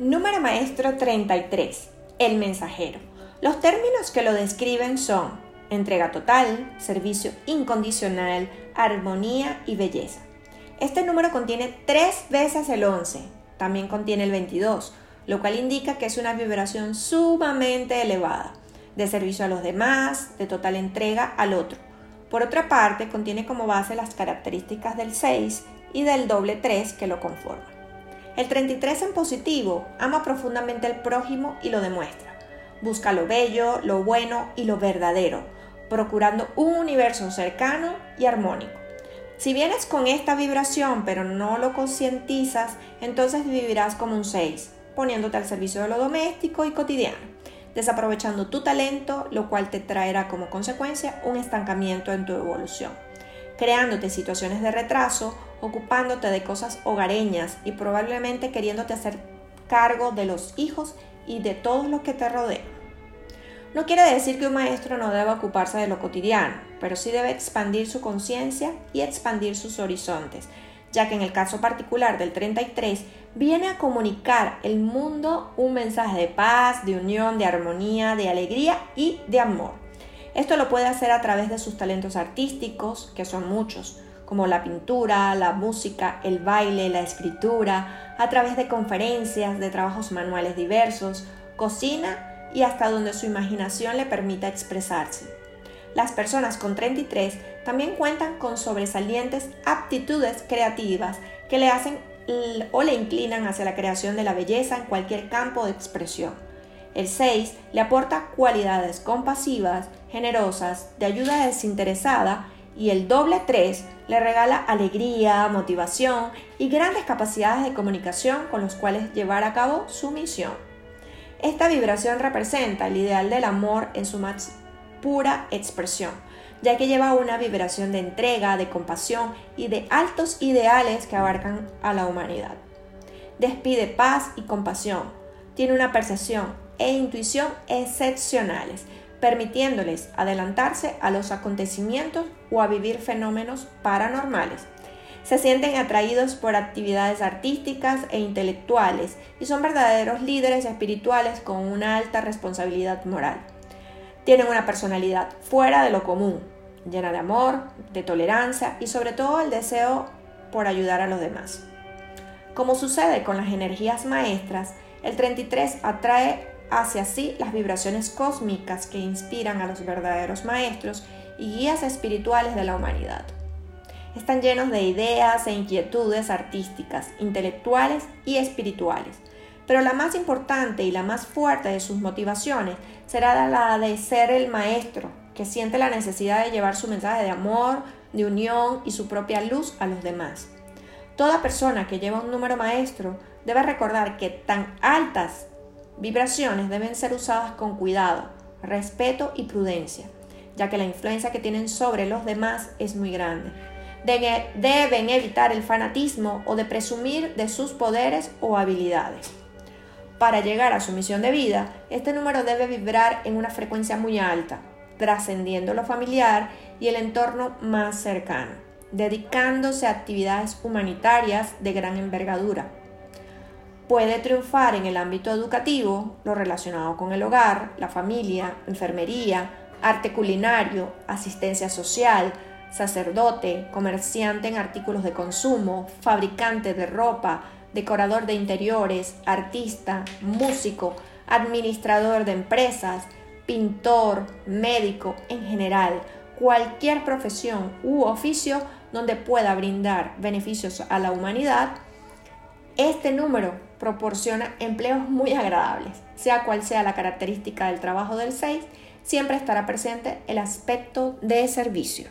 Número maestro 33. El mensajero. Los términos que lo describen son entrega total, servicio incondicional, armonía y belleza. Este número contiene tres veces el 11, también contiene el 22, lo cual indica que es una vibración sumamente elevada, de servicio a los demás, de total entrega al otro. Por otra parte, contiene como base las características del 6 y del doble 3 que lo conforman. El 33 en positivo ama profundamente al prójimo y lo demuestra. Busca lo bello, lo bueno y lo verdadero, procurando un universo cercano y armónico. Si vienes con esta vibración pero no lo concientizas, entonces vivirás como un 6, poniéndote al servicio de lo doméstico y cotidiano, desaprovechando tu talento, lo cual te traerá como consecuencia un estancamiento en tu evolución, creándote situaciones de retraso, ocupándote de cosas hogareñas y probablemente queriéndote hacer cargo de los hijos y de todos los que te rodean. No quiere decir que un maestro no deba ocuparse de lo cotidiano, pero sí debe expandir su conciencia y expandir sus horizontes, ya que en el caso particular del 33 viene a comunicar el mundo un mensaje de paz, de unión, de armonía, de alegría y de amor. Esto lo puede hacer a través de sus talentos artísticos, que son muchos, como la pintura, la música, el baile, la escritura, a través de conferencias, de trabajos manuales diversos, cocina y hasta donde su imaginación le permita expresarse. Las personas con 33 también cuentan con sobresalientes aptitudes creativas que le hacen o le inclinan hacia la creación de la belleza en cualquier campo de expresión. El 6 le aporta cualidades compasivas, generosas, de ayuda desinteresada y el doble 3 le regala alegría, motivación y grandes capacidades de comunicación con los cuales llevar a cabo su misión. Esta vibración representa el ideal del amor en su más pura expresión, ya que lleva una vibración de entrega, de compasión y de altos ideales que abarcan a la humanidad. Despide paz y compasión, tiene una percepción e intuición excepcionales, permitiéndoles adelantarse a los acontecimientos o a vivir fenómenos paranormales se sienten atraídos por actividades artísticas e intelectuales y son verdaderos líderes espirituales con una alta responsabilidad moral. Tienen una personalidad fuera de lo común, llena de amor, de tolerancia y sobre todo el deseo por ayudar a los demás. Como sucede con las energías maestras, el 33 atrae hacia sí las vibraciones cósmicas que inspiran a los verdaderos maestros y guías espirituales de la humanidad están llenos de ideas e inquietudes artísticas, intelectuales y espirituales. Pero la más importante y la más fuerte de sus motivaciones será la de ser el maestro, que siente la necesidad de llevar su mensaje de amor, de unión y su propia luz a los demás. Toda persona que lleva un número maestro debe recordar que tan altas vibraciones deben ser usadas con cuidado, respeto y prudencia, ya que la influencia que tienen sobre los demás es muy grande deben evitar el fanatismo o de presumir de sus poderes o habilidades. Para llegar a su misión de vida, este número debe vibrar en una frecuencia muy alta, trascendiendo lo familiar y el entorno más cercano, dedicándose a actividades humanitarias de gran envergadura. Puede triunfar en el ámbito educativo, lo relacionado con el hogar, la familia, enfermería, arte culinario, asistencia social, sacerdote, comerciante en artículos de consumo, fabricante de ropa, decorador de interiores, artista, músico, administrador de empresas, pintor, médico en general, cualquier profesión u oficio donde pueda brindar beneficios a la humanidad, este número proporciona empleos muy agradables. Sea cual sea la característica del trabajo del 6, siempre estará presente el aspecto de servicio.